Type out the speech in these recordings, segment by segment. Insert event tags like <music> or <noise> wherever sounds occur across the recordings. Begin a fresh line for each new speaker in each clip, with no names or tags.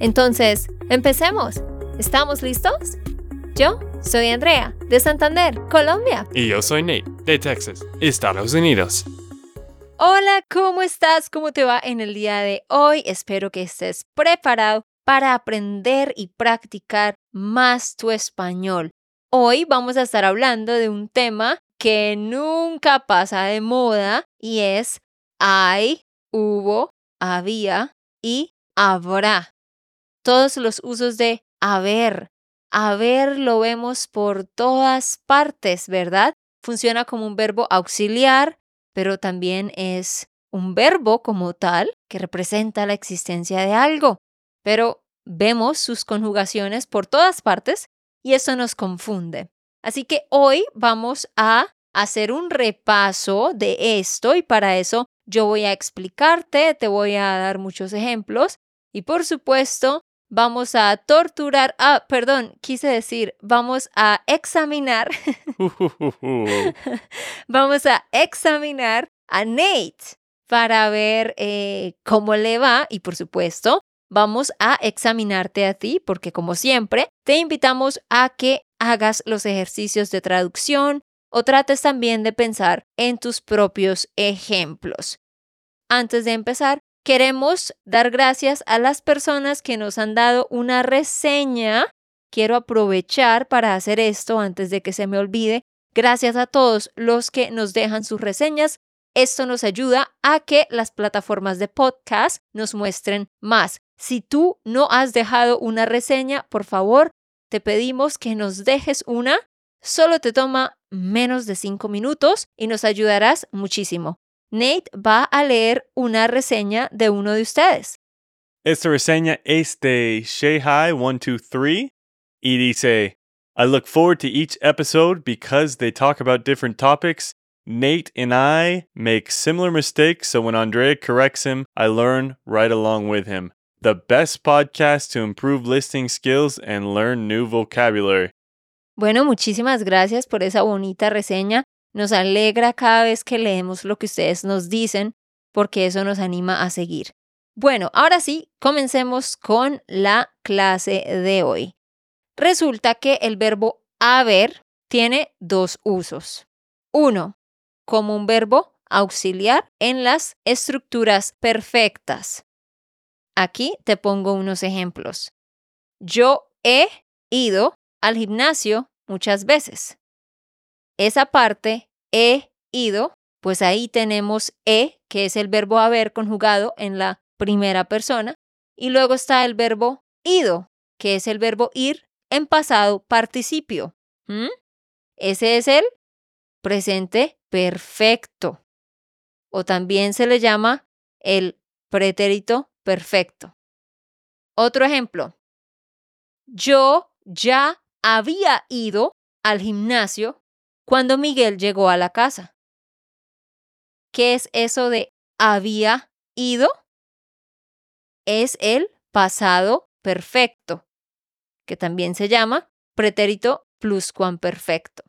Entonces, empecemos. ¿Estamos listos? Yo soy Andrea, de Santander, Colombia.
Y yo soy Nate, de Texas, Estados Unidos.
Hola, ¿cómo estás? ¿Cómo te va en el día de hoy? Espero que estés preparado para aprender y practicar más tu español. Hoy vamos a estar hablando de un tema que nunca pasa de moda y es hay, hubo, había y habrá. Todos los usos de haber. Haber lo vemos por todas partes, ¿verdad? Funciona como un verbo auxiliar, pero también es un verbo como tal que representa la existencia de algo. Pero vemos sus conjugaciones por todas partes y eso nos confunde. Así que hoy vamos a hacer un repaso de esto y para eso yo voy a explicarte, te voy a dar muchos ejemplos y por supuesto vamos a torturar, ah, perdón, quise decir, vamos a examinar, <laughs> vamos a examinar a Nate para ver eh, cómo le va y por supuesto vamos a examinarte a ti porque como siempre te invitamos a que hagas los ejercicios de traducción o trates también de pensar en tus propios ejemplos. Antes de empezar, queremos dar gracias a las personas que nos han dado una reseña. Quiero aprovechar para hacer esto antes de que se me olvide. Gracias a todos los que nos dejan sus reseñas. Esto nos ayuda a que las plataformas de podcast nos muestren más. Si tú no has dejado una reseña, por favor, te pedimos que nos dejes una. Solo te toma menos de cinco minutos y nos ayudarás muchísimo. Nate va a leer una reseña de uno de ustedes.
Esta reseña es de Shehai123 y dice, I look forward to each episode because they talk about different topics. Nate and I make similar mistakes, so when Andrea corrects him, I learn right along with him the best podcast to improve listening skills and learn new vocabulary.
Bueno, muchísimas gracias por esa bonita reseña. Nos alegra cada vez que leemos lo que ustedes nos dicen, porque eso nos anima a seguir. Bueno, ahora sí, comencemos con la clase de hoy. Resulta que el verbo haber tiene dos usos. Uno, como un verbo auxiliar en las estructuras perfectas. Aquí te pongo unos ejemplos. Yo he ido al gimnasio muchas veces. Esa parte, he ido, pues ahí tenemos he, que es el verbo haber conjugado en la primera persona, y luego está el verbo ido, que es el verbo ir en pasado participio. ¿Mm? Ese es el presente perfecto. O también se le llama el pretérito perfecto. Otro ejemplo. Yo ya había ido al gimnasio cuando Miguel llegó a la casa. ¿Qué es eso de había ido? Es el pasado perfecto, que también se llama pretérito pluscuamperfecto.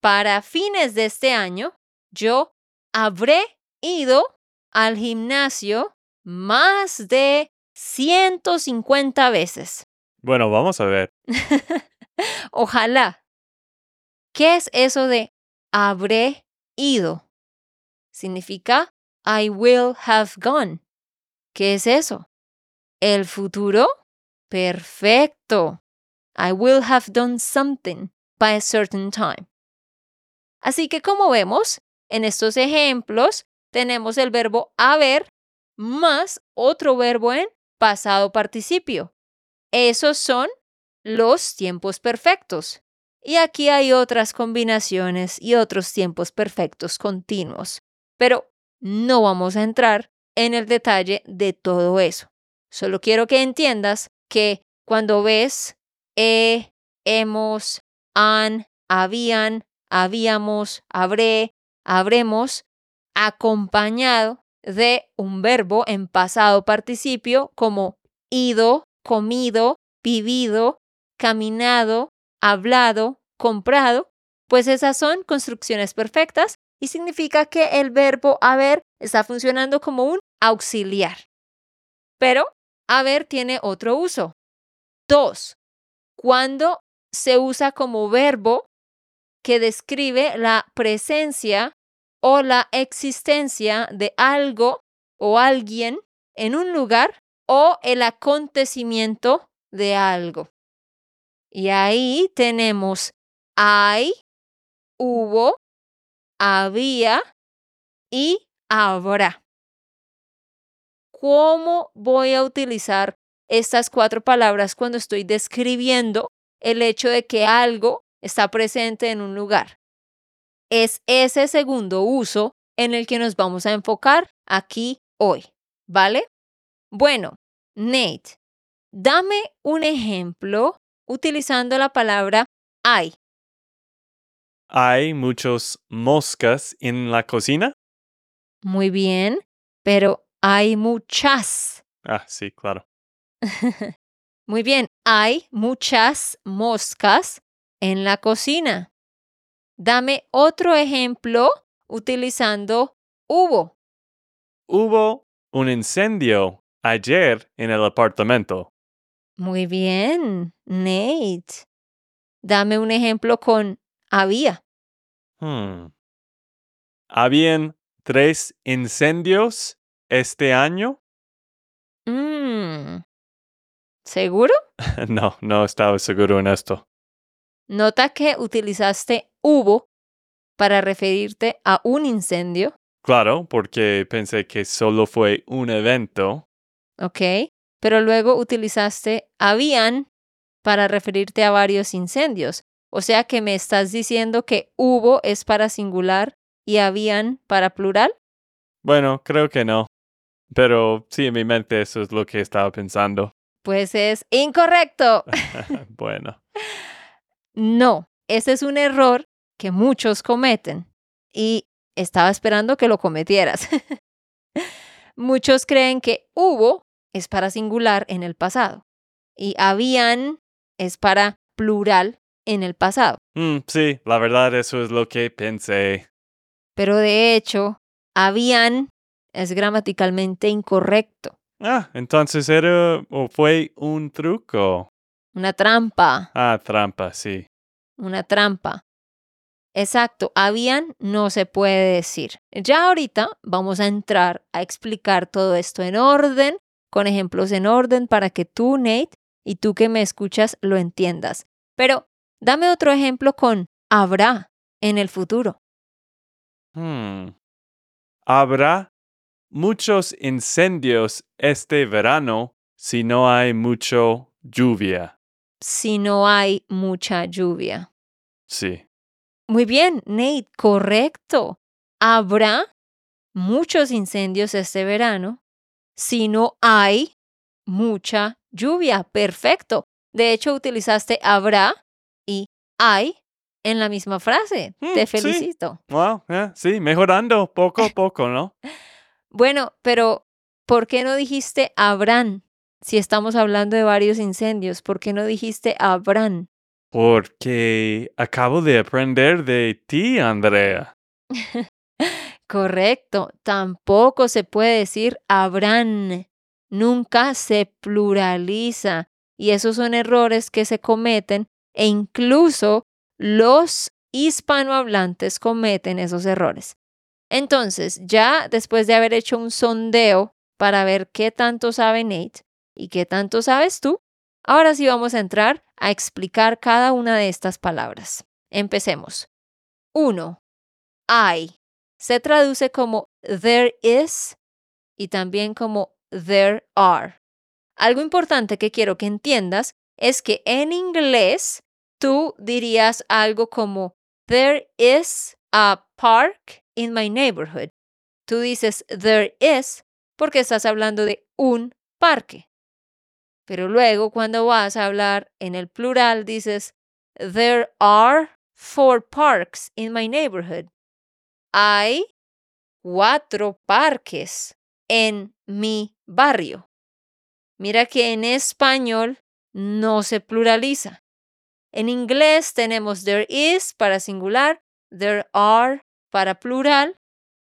Para fines de este año, yo habré ido al gimnasio más de 150 veces.
Bueno, vamos a ver. <laughs>
Ojalá. ¿Qué es eso de habré ido? Significa I will have gone. ¿Qué es eso? ¿El futuro? Perfecto. I will have done something by a certain time. Así que como vemos, en estos ejemplos tenemos el verbo haber más otro verbo en pasado participio. Esos son los tiempos perfectos. Y aquí hay otras combinaciones y otros tiempos perfectos continuos. Pero no vamos a entrar en el detalle de todo eso. Solo quiero que entiendas que cuando ves he, hemos, han, habían, habíamos, habré, habremos, acompañado de un verbo en pasado participio como ido, comido, vivido, caminado, hablado, comprado, pues esas son construcciones perfectas y significa que el verbo haber está funcionando como un auxiliar. Pero haber tiene otro uso. Dos, cuando se usa como verbo que describe la presencia o la existencia de algo o alguien en un lugar o el acontecimiento de algo. Y ahí tenemos hay, hubo, había y habrá. ¿Cómo voy a utilizar estas cuatro palabras cuando estoy describiendo el hecho de que algo está presente en un lugar? Es ese segundo uso en el que nos vamos a enfocar aquí hoy, ¿vale? Bueno, Nate, dame un ejemplo utilizando la palabra hay.
¿Hay muchos moscas en la cocina?
Muy bien, pero hay muchas.
Ah, sí, claro. <laughs>
Muy bien, hay muchas moscas en la cocina. Dame otro ejemplo utilizando hubo.
Hubo un incendio ayer en el apartamento.
Muy bien, Nate. Dame un ejemplo con había.
Hmm. ¿Habían tres incendios este año?
Mm. ¿Seguro? <laughs>
no, no estaba seguro en esto.
Nota que utilizaste hubo para referirte a un incendio.
Claro, porque pensé que solo fue un evento.
Ok, pero luego utilizaste habían para referirte a varios incendios. O sea que me estás diciendo que hubo es para singular y habían para plural.
Bueno, creo que no. Pero sí, en mi mente eso es lo que estaba pensando.
Pues es incorrecto. <laughs>
bueno. <laughs>
No, ese es un error que muchos cometen y estaba esperando que lo cometieras. <laughs> muchos creen que hubo es para singular en el pasado y habían es para plural en el pasado.
Mm, sí, la verdad eso es lo que pensé.
Pero de hecho, habían es gramaticalmente incorrecto.
Ah, entonces era o fue un truco.
Una trampa.
Ah, trampa, sí.
Una trampa. Exacto, habían no se puede decir. Ya ahorita vamos a entrar a explicar todo esto en orden, con ejemplos en orden para que tú, Nate, y tú que me escuchas lo entiendas. Pero dame otro ejemplo con habrá en el futuro.
Hmm. Habrá muchos incendios este verano si no hay mucho lluvia.
Si no hay mucha lluvia.
Sí.
Muy bien, Nate, correcto. Habrá muchos incendios este verano si no hay mucha lluvia. Perfecto. De hecho, utilizaste habrá y hay en la misma frase.
Mm,
Te
sí.
felicito.
Wow, eh, sí, mejorando poco a poco, ¿no? <laughs>
Bueno, pero ¿por qué no dijiste habrán? Si estamos hablando de varios incendios, ¿por qué no dijiste habrán?
Porque acabo de aprender de ti, Andrea. <laughs>
Correcto, tampoco se puede decir habrán. Nunca se pluraliza. Y esos son errores que se cometen e incluso los hispanohablantes cometen esos errores. Entonces, ya después de haber hecho un sondeo para ver qué tanto sabe Nate y qué tanto sabes tú, ahora sí vamos a entrar a explicar cada una de estas palabras. Empecemos. 1. I se traduce como there is y también como there are. Algo importante que quiero que entiendas es que en inglés tú dirías algo como there is a park in my neighborhood. Tú dices there is porque estás hablando de un parque. Pero luego cuando vas a hablar en el plural dices, There are four parks in my neighborhood. Hay cuatro parques en mi barrio. Mira que en español no se pluraliza. En inglés tenemos there is para singular, there are para plural,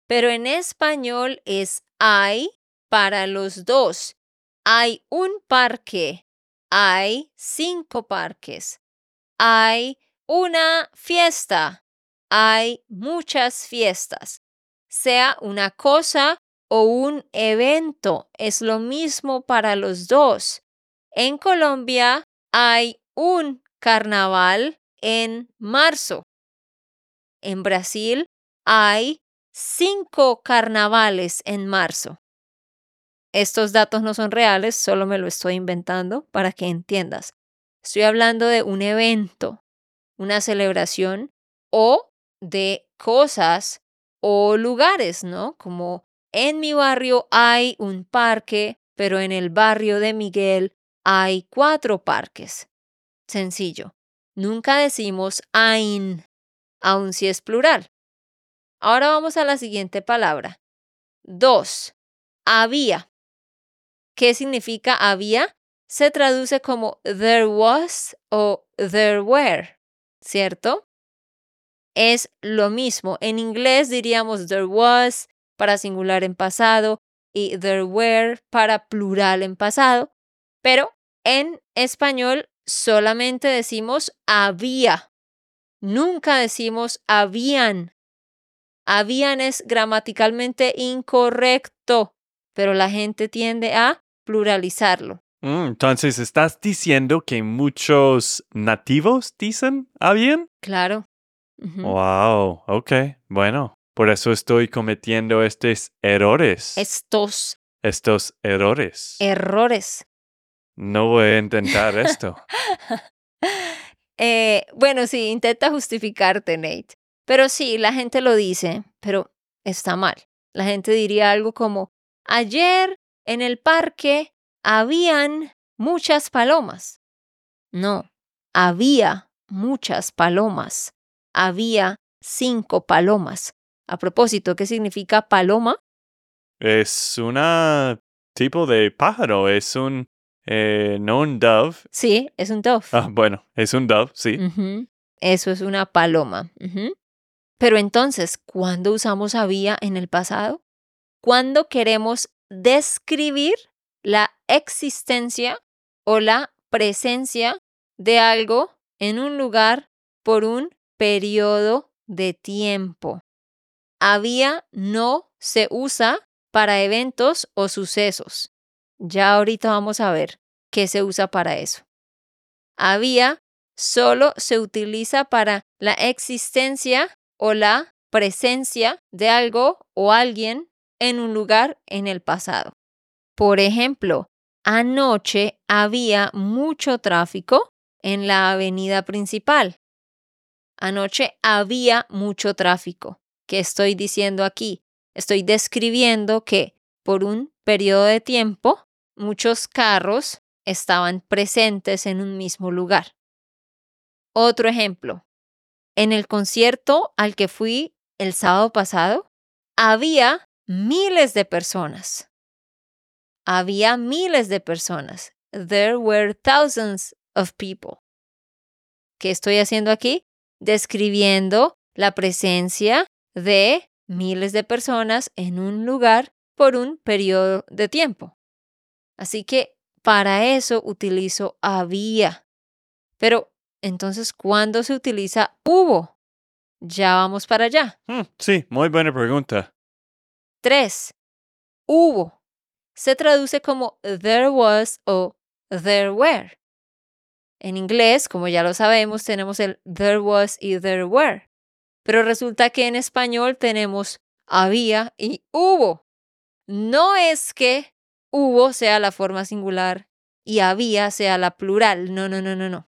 pero en español es hay para los dos. Hay un parque, hay cinco parques, hay una fiesta, hay muchas fiestas. Sea una cosa o un evento, es lo mismo para los dos. En Colombia hay un carnaval en marzo. En Brasil hay cinco carnavales en marzo. Estos datos no son reales, solo me lo estoy inventando para que entiendas. Estoy hablando de un evento, una celebración o de cosas o lugares, ¿no? Como en mi barrio hay un parque, pero en el barrio de Miguel hay cuatro parques. Sencillo. Nunca decimos ein, aun si es plural. Ahora vamos a la siguiente palabra. Dos. Había. ¿Qué significa había? Se traduce como there was o there were, ¿cierto? Es lo mismo. En inglés diríamos there was para singular en pasado y there were para plural en pasado, pero en español solamente decimos había. Nunca decimos habían. Habían es gramaticalmente incorrecto, pero la gente tiende a pluralizarlo.
Mm, entonces, ¿estás diciendo que muchos nativos dicen habían?
Claro.
Wow, ok, bueno, por eso estoy cometiendo estos errores.
Estos
Estos errores.
errores.
No voy a intentar esto. <laughs>
Eh, bueno, sí, intenta justificarte, Nate. Pero sí, la gente lo dice, pero está mal. La gente diría algo como, ayer en el parque habían muchas palomas. No, había muchas palomas. Había cinco palomas. A propósito, ¿qué significa paloma?
Es una tipo de pájaro, es un, eh, no un dove.
Sí, es un dove.
Ah, bueno, es un dove, sí.
Eso es una paloma. Pero entonces, ¿cuándo usamos había en el pasado? Cuando queremos describir la existencia o la presencia de algo en un lugar por un periodo de tiempo. Había no se usa para eventos o sucesos. Ya ahorita vamos a ver qué se usa para eso. Había solo se utiliza para la existencia o la presencia de algo o alguien en un lugar en el pasado. Por ejemplo, anoche había mucho tráfico en la avenida principal. Anoche había mucho tráfico. ¿Qué estoy diciendo aquí? Estoy describiendo que por un periodo de tiempo muchos carros estaban presentes en un mismo lugar. Otro ejemplo. En el concierto al que fui el sábado pasado, había miles de personas. Había miles de personas. There were thousands of people. ¿Qué estoy haciendo aquí? Describiendo la presencia de miles de personas en un lugar por un periodo de tiempo. Así que para eso utilizo había. Pero entonces, ¿cuándo se utiliza hubo? Ya vamos para allá.
Hmm, sí, muy buena pregunta.
3. Hubo. Se traduce como there was o there were. En inglés, como ya lo sabemos, tenemos el there was y there were. Pero resulta que en español tenemos había y hubo. No es que hubo sea la forma singular y había sea la plural. No, no, no, no, no.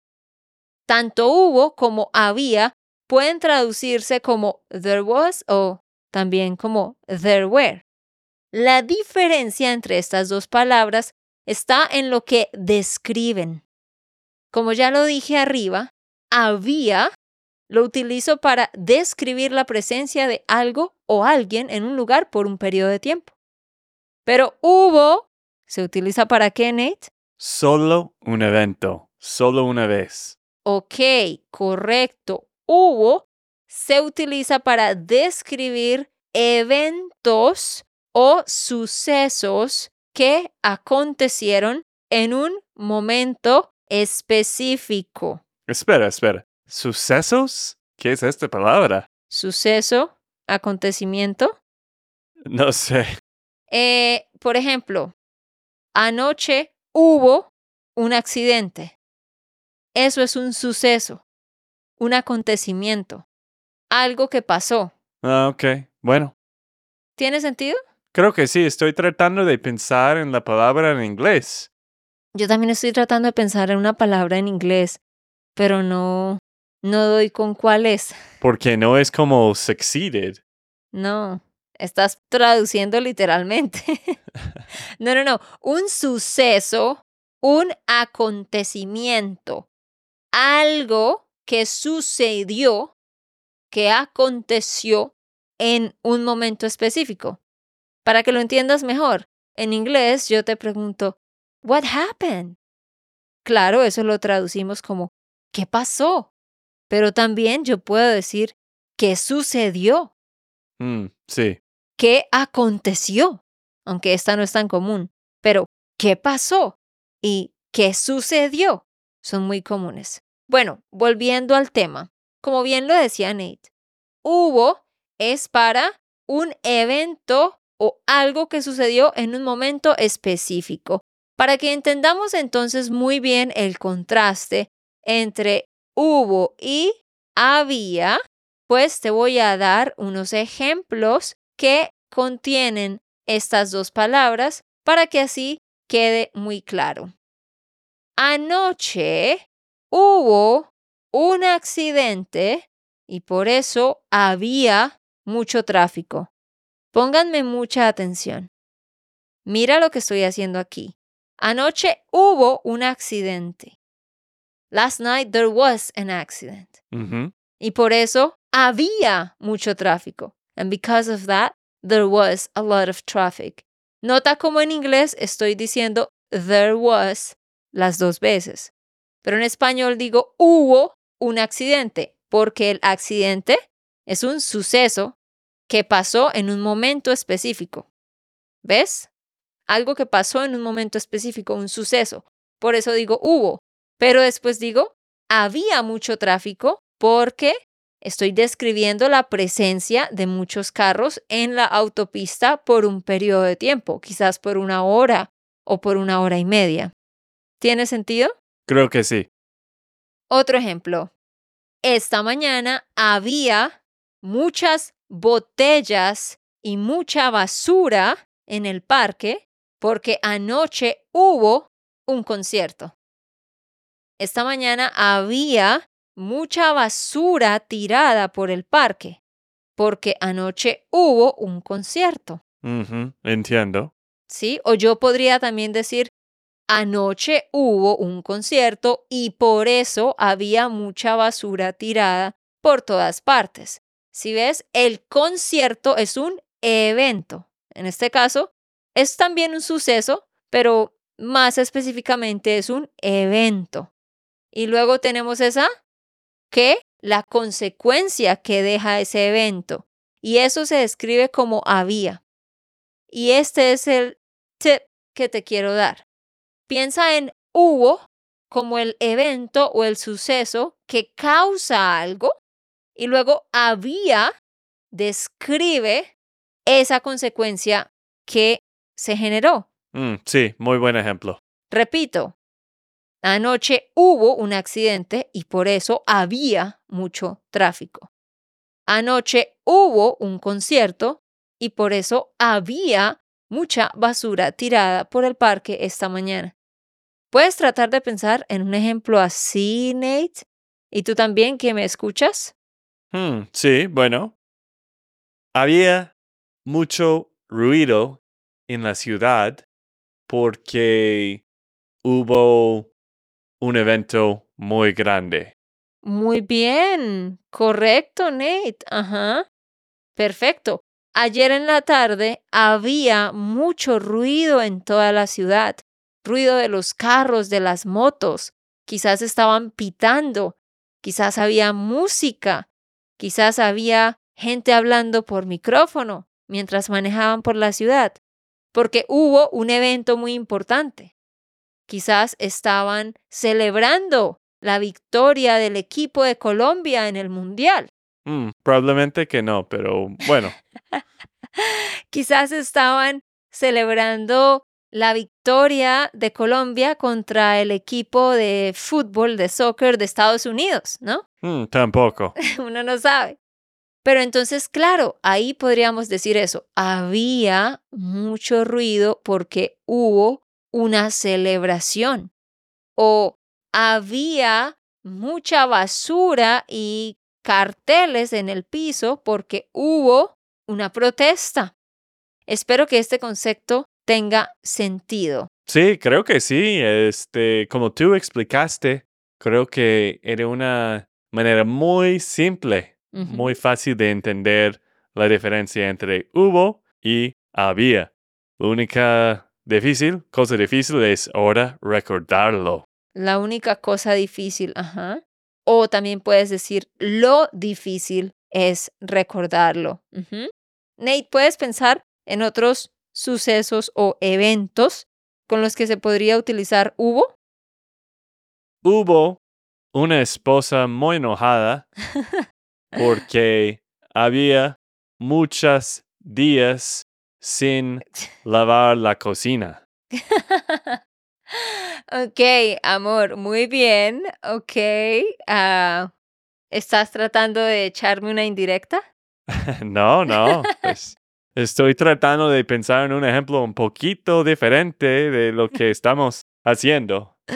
Tanto hubo como había pueden traducirse como there was o también como there were. La diferencia entre estas dos palabras está en lo que describen. Como ya lo dije arriba, había lo utilizo para describir la presencia de algo o alguien en un lugar por un periodo de tiempo. Pero hubo se utiliza para qué, Nate?
Solo un evento, solo una vez.
Ok, correcto. Hubo se utiliza para describir eventos o sucesos que acontecieron en un momento específico.
Espera, espera. ¿Sucesos? ¿Qué es esta palabra?
Suceso, acontecimiento.
No sé.
Eh, por ejemplo, anoche hubo un accidente. Eso es un suceso, un acontecimiento, algo que pasó.
Ah, ok. Bueno,
¿Tiene sentido?
creo que sí. Estoy tratando de pensar en la palabra en inglés.
Yo también estoy tratando de pensar en una palabra en inglés, pero no, no doy con cuál es. <laughs>
Porque no es como succeeded.
No, estás traduciendo literalmente. <laughs> no, no, no. Un suceso, un acontecimiento, algo que sucedió, que aconteció en un momento específico. Para que lo entiendas mejor, en inglés yo te pregunto, What happened? Claro, eso lo traducimos como ¿qué pasó? Pero también yo puedo decir ¿qué sucedió?
Mm, sí.
¿Qué aconteció? Aunque esta no es tan común. Pero ¿qué pasó? ¿Y qué sucedió? Son muy comunes. Bueno, volviendo al tema. Como bien lo decía Nate, hubo es para un evento o algo que sucedió en un momento específico. Para que entendamos entonces muy bien el contraste entre hubo y había, pues te voy a dar unos ejemplos que contienen estas dos palabras para que así quede muy claro. Anoche hubo un accidente y por eso había mucho tráfico. Pónganme mucha atención. Mira lo que estoy haciendo aquí. Anoche hubo un accidente. Last night there was an accident. Y por eso había mucho tráfico. And because of that, there was a lot of traffic. Nota como en inglés estoy diciendo there was las dos veces. Pero en español digo hubo un accidente, porque el accidente es un suceso que pasó en un momento específico. ¿Ves? Algo que pasó en un momento específico, un suceso. Por eso digo hubo. Pero después digo había mucho tráfico porque estoy describiendo la presencia de muchos carros en la autopista por un periodo de tiempo, quizás por una hora o por una hora y media. ¿Tiene sentido?
Creo que sí.
Otro ejemplo. Esta mañana había muchas botellas y mucha basura en el parque porque anoche hubo un concierto. Esta mañana había mucha basura tirada por el parque porque anoche hubo un concierto.
Entiendo.
¿Sí? O yo podría también decir, anoche hubo un concierto y por eso había mucha basura tirada por todas partes. Si ves, el concierto es un evento. En este caso, es también un suceso, pero más específicamente es un evento. Y luego tenemos esa que la consecuencia que deja ese evento. Y eso se describe como había. Y este es el tip que te quiero dar. Piensa en hubo como el evento o el suceso que causa algo y luego había describe esa consecuencia que se generó.
Mm, sí, muy buen ejemplo.
Repito, anoche hubo un accidente y por eso había mucho tráfico. Anoche hubo un concierto y por eso había mucha basura tirada por el parque esta mañana. ¿Puedes tratar de pensar en un ejemplo así, Nate? ¿Y tú también que me escuchas?
Hmm, sí, bueno. Había mucho ruido en la ciudad porque hubo un evento muy grande.
Muy bien, correcto, Nate. Ajá. Perfecto. Ayer en la tarde había mucho ruido en toda la ciudad. Ruido de los carros, de las motos. Quizás estaban pitando. Quizás había música. Quizás había gente hablando por micrófono mientras manejaban por la ciudad. Porque hubo un evento muy importante. Quizás estaban celebrando la victoria del equipo de Colombia en el Mundial.
Mm, probablemente que no, pero bueno. <laughs>
Quizás estaban celebrando la victoria de Colombia contra el equipo de fútbol, de soccer de Estados Unidos, ¿no?
Mm, tampoco. <laughs>
Uno no sabe. Pero entonces, claro, ahí podríamos decir eso. Había mucho ruido porque hubo una celebración o había mucha basura y carteles en el piso porque hubo una protesta. Espero que este concepto tenga sentido.
Sí, creo que sí. Este, como tú explicaste, creo que era una manera muy simple, muy fácil de entender la diferencia entre hubo y había. La única difícil, cosa difícil es ahora recordarlo.
La única cosa difícil, ajá. O también puedes decir lo difícil es recordarlo. Nate, ¿puedes pensar en otros sucesos o eventos con los que se podría utilizar hubo?
Hubo una esposa muy enojada <laughs> porque había muchos días sin <laughs> lavar la cocina.
ok, amor, muy bien. Ok. ah, ¿Estás tratando de echarme una indirecta? <laughs>
no, no. Pues estoy tratando de pensar en un ejemplo un poquito diferente de lo que estamos haciendo. <laughs>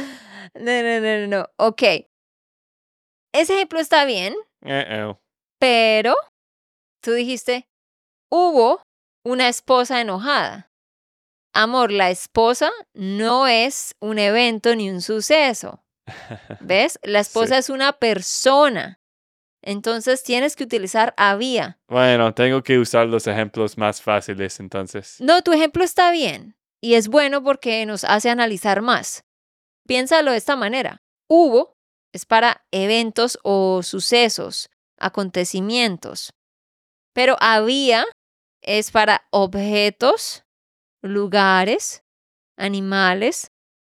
No, no, no, no, no. Ok. Ese ejemplo está bien. Pero tú dijiste, hubo una esposa enojada. Amor, la esposa no es un evento ni un suceso. <laughs> ¿Ves? La esposa es una persona. Entonces tienes que utilizar había.
Bueno, tengo que usar los ejemplos más fáciles entonces.
No, tu ejemplo está bien y es bueno porque nos hace analizar más. Piénsalo de esta manera. Hubo es para eventos o sucesos, acontecimientos. Pero había es para objetos, lugares, animales,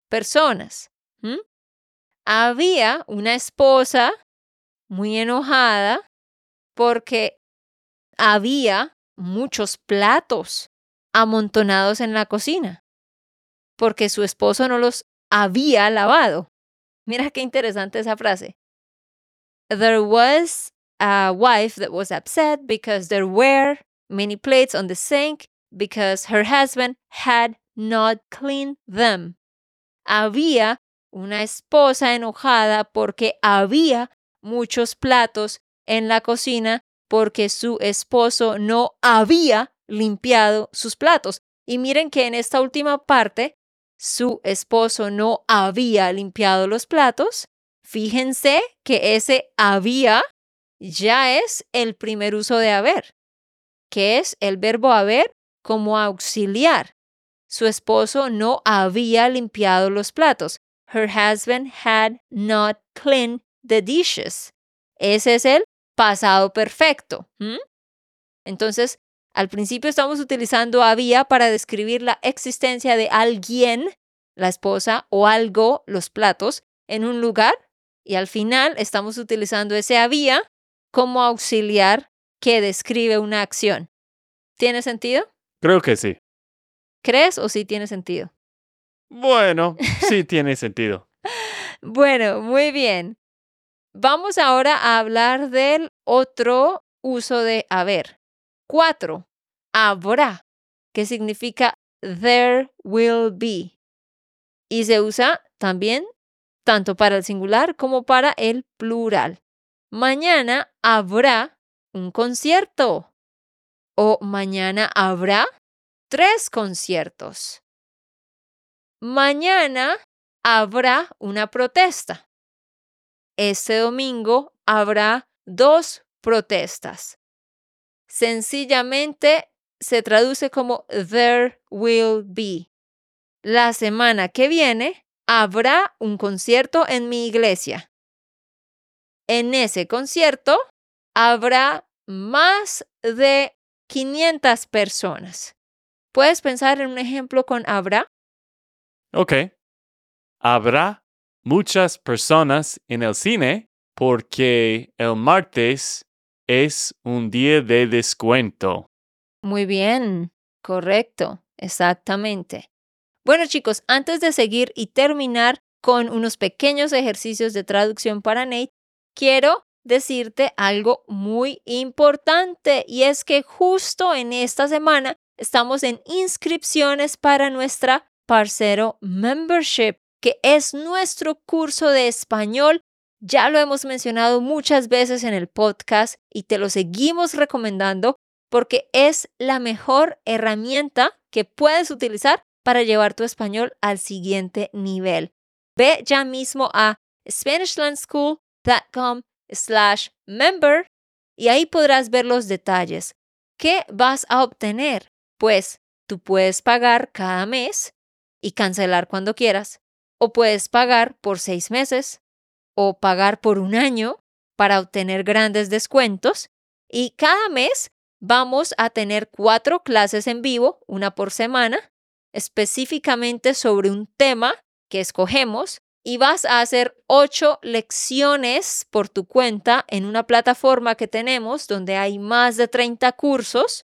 personas. Había una esposa muy enojada porque había muchos platos amontonados en la cocina, porque su esposo no los había lavado. Mira qué interesante esa frase. There was a wife that was upset because there were many plates on the sink because her husband had not cleaned them. Había una esposa enojada porque había muchos platos en la cocina porque su esposo no había limpiado sus platos. Y miren que en esta última parte, su esposo no había limpiado los platos. Fíjense que ese había ya es el primer uso de haber, que es el verbo haber como auxiliar. Su esposo no había limpiado los platos. Her husband had not cleaned the dishes. Ese es el pasado perfecto. Entonces, al principio estamos utilizando había para describir la existencia de alguien, la esposa o algo, los platos, en un lugar. Y al final estamos utilizando ese había como auxiliar que describe una acción. ¿Tiene sentido?
Creo que sí.
¿Crees o sí tiene sentido?
Bueno, <laughs> sí tiene sentido.
Bueno, muy bien. Vamos ahora a hablar del otro uso de haber. Cuatro, habrá, que significa there will be. Y se usa también tanto para el singular como para el plural. Mañana habrá un concierto. O mañana habrá tres conciertos. mañana habrá una protesta. Este domingo habrá dos protestas. Sencillamente se traduce como there will be. La semana que viene habrá un concierto en mi iglesia. En ese concierto habrá más de 500 personas. ¿Puedes pensar en un ejemplo con habrá?
Ok. Habrá muchas personas en el cine porque el martes es un día de descuento.
Muy bien, correcto, exactamente. Bueno chicos, antes de seguir y terminar con unos pequeños ejercicios de traducción para Nate, quiero decirte algo muy importante y es que justo en esta semana estamos en inscripciones para nuestra Parcero Membership, que es nuestro curso de español. Ya lo hemos mencionado muchas veces en el podcast y te lo seguimos recomendando porque es la mejor herramienta que puedes utilizar para llevar tu español al siguiente nivel. Ve ya mismo a Slash member y ahí podrás ver los detalles. ¿Qué vas a obtener? Pues tú puedes pagar cada mes y cancelar cuando quieras, o puedes pagar por seis meses o pagar por un año para obtener grandes descuentos y cada mes vamos a tener cuatro clases en vivo, una por semana, específicamente sobre un tema que escogemos y vas a hacer ocho lecciones por tu cuenta en una plataforma que tenemos donde hay más de 30 cursos.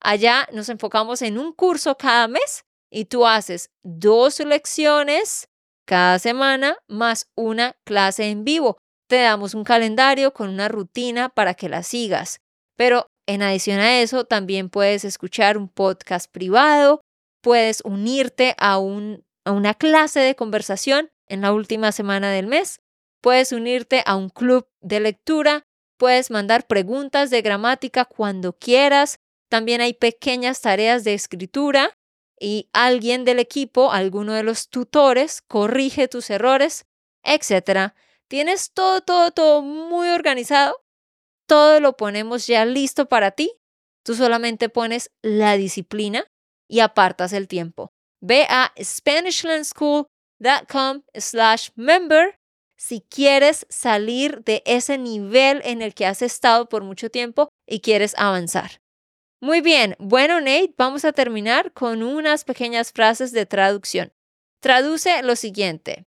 Allá nos enfocamos en un curso cada mes y tú haces dos lecciones cada semana más una clase en vivo. Te damos un calendario con una rutina para que la sigas. Pero en adición a eso, también puedes escuchar un podcast privado, puedes unirte a, un, a una clase de conversación en la última semana del mes. Puedes unirte a un club de lectura, puedes mandar preguntas de gramática cuando quieras. También hay pequeñas tareas de escritura y alguien del equipo, alguno de los tutores, corrige tus errores, etc. Tienes todo, todo, todo muy organizado. Todo lo ponemos ya listo para ti. Tú solamente pones la disciplina y apartas el tiempo. Ve a School com slash member si quieres salir de ese nivel en el que has estado por mucho tiempo y quieres avanzar. Muy bien, bueno Nate, vamos a terminar con unas pequeñas frases de traducción. Traduce lo siguiente.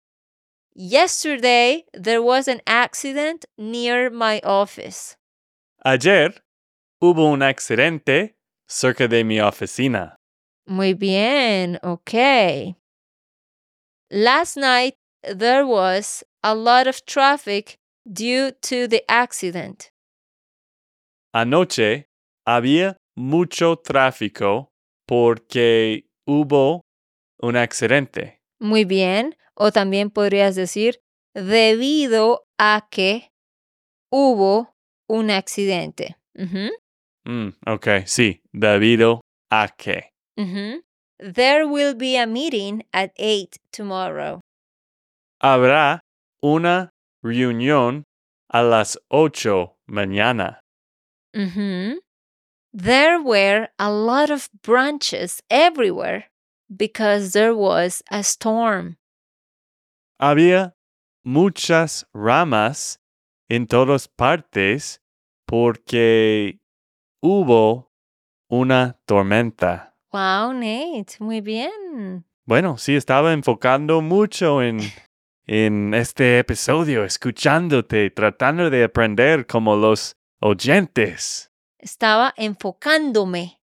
Yesterday there was an accident near my office.
Ayer hubo un accidente cerca de mi oficina.
Muy bien, ok. Last night, there was a lot of traffic due to the accident.
Anoche había mucho tráfico porque hubo un accidente.
Muy bien. O también podrías decir debido a que hubo un accidente.
mm, ok, sí, debido a que.
There will be a meeting at 8 tomorrow.
Habrá una reunión a las ocho mañana.
Mm-hmm. There were a lot of branches everywhere because there was a storm.
Había muchas ramas en todas partes porque hubo una tormenta.
Wow, Nate, muy bien.
Bueno, sí, estaba enfocando mucho en, <laughs> en este episodio, escuchándote, tratando de aprender como los oyentes.
Estaba enfocándome.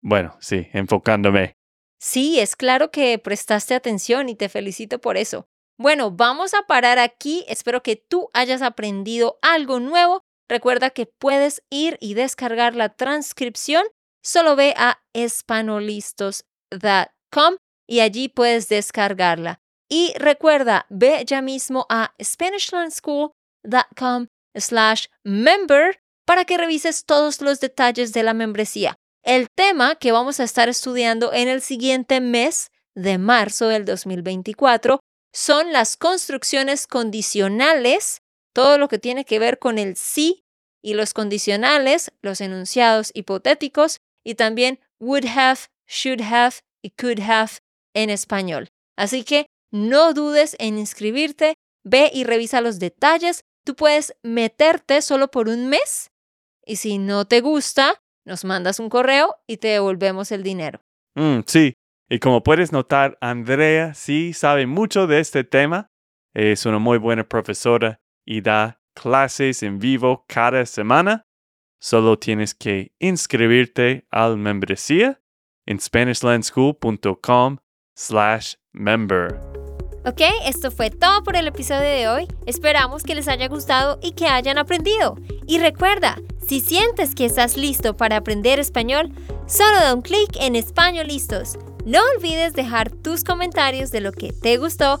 Bueno, sí, enfocándome.
Sí, es claro que prestaste atención y te felicito por eso. Bueno, vamos a parar aquí. Espero que tú hayas aprendido algo nuevo. Recuerda que puedes ir y descargar la transcripción solo ve a espanolistos.com y allí puedes descargarla. Y recuerda, ve ya mismo a SpanishLandSchool.com slash member para que revises todos los detalles de la membresía. El tema que vamos a estar estudiando en el siguiente mes de marzo del 2024 son las construcciones condicionales, todo lo que tiene que ver con el sí y los condicionales, los enunciados hipotéticos y también would have, should have y could have en español. Así que no dudes en inscribirte, ve y revisa los detalles. Tú puedes meterte solo por un mes y si no te gusta, nos mandas un correo y te devolvemos el dinero.
Mm, sí, y como puedes notar, Andrea sí sabe mucho de este tema. Es una muy buena profesora y da clases en vivo cada semana. Solo tienes que inscribirte al membresía en SpanishLandSchool.com slash member.
Ok, esto fue todo por el episodio de hoy. Esperamos que les haya gustado y que hayan aprendido. Y recuerda, si sientes que estás listo para aprender español, solo da un clic en Español Listos. No olvides dejar tus comentarios de lo que te gustó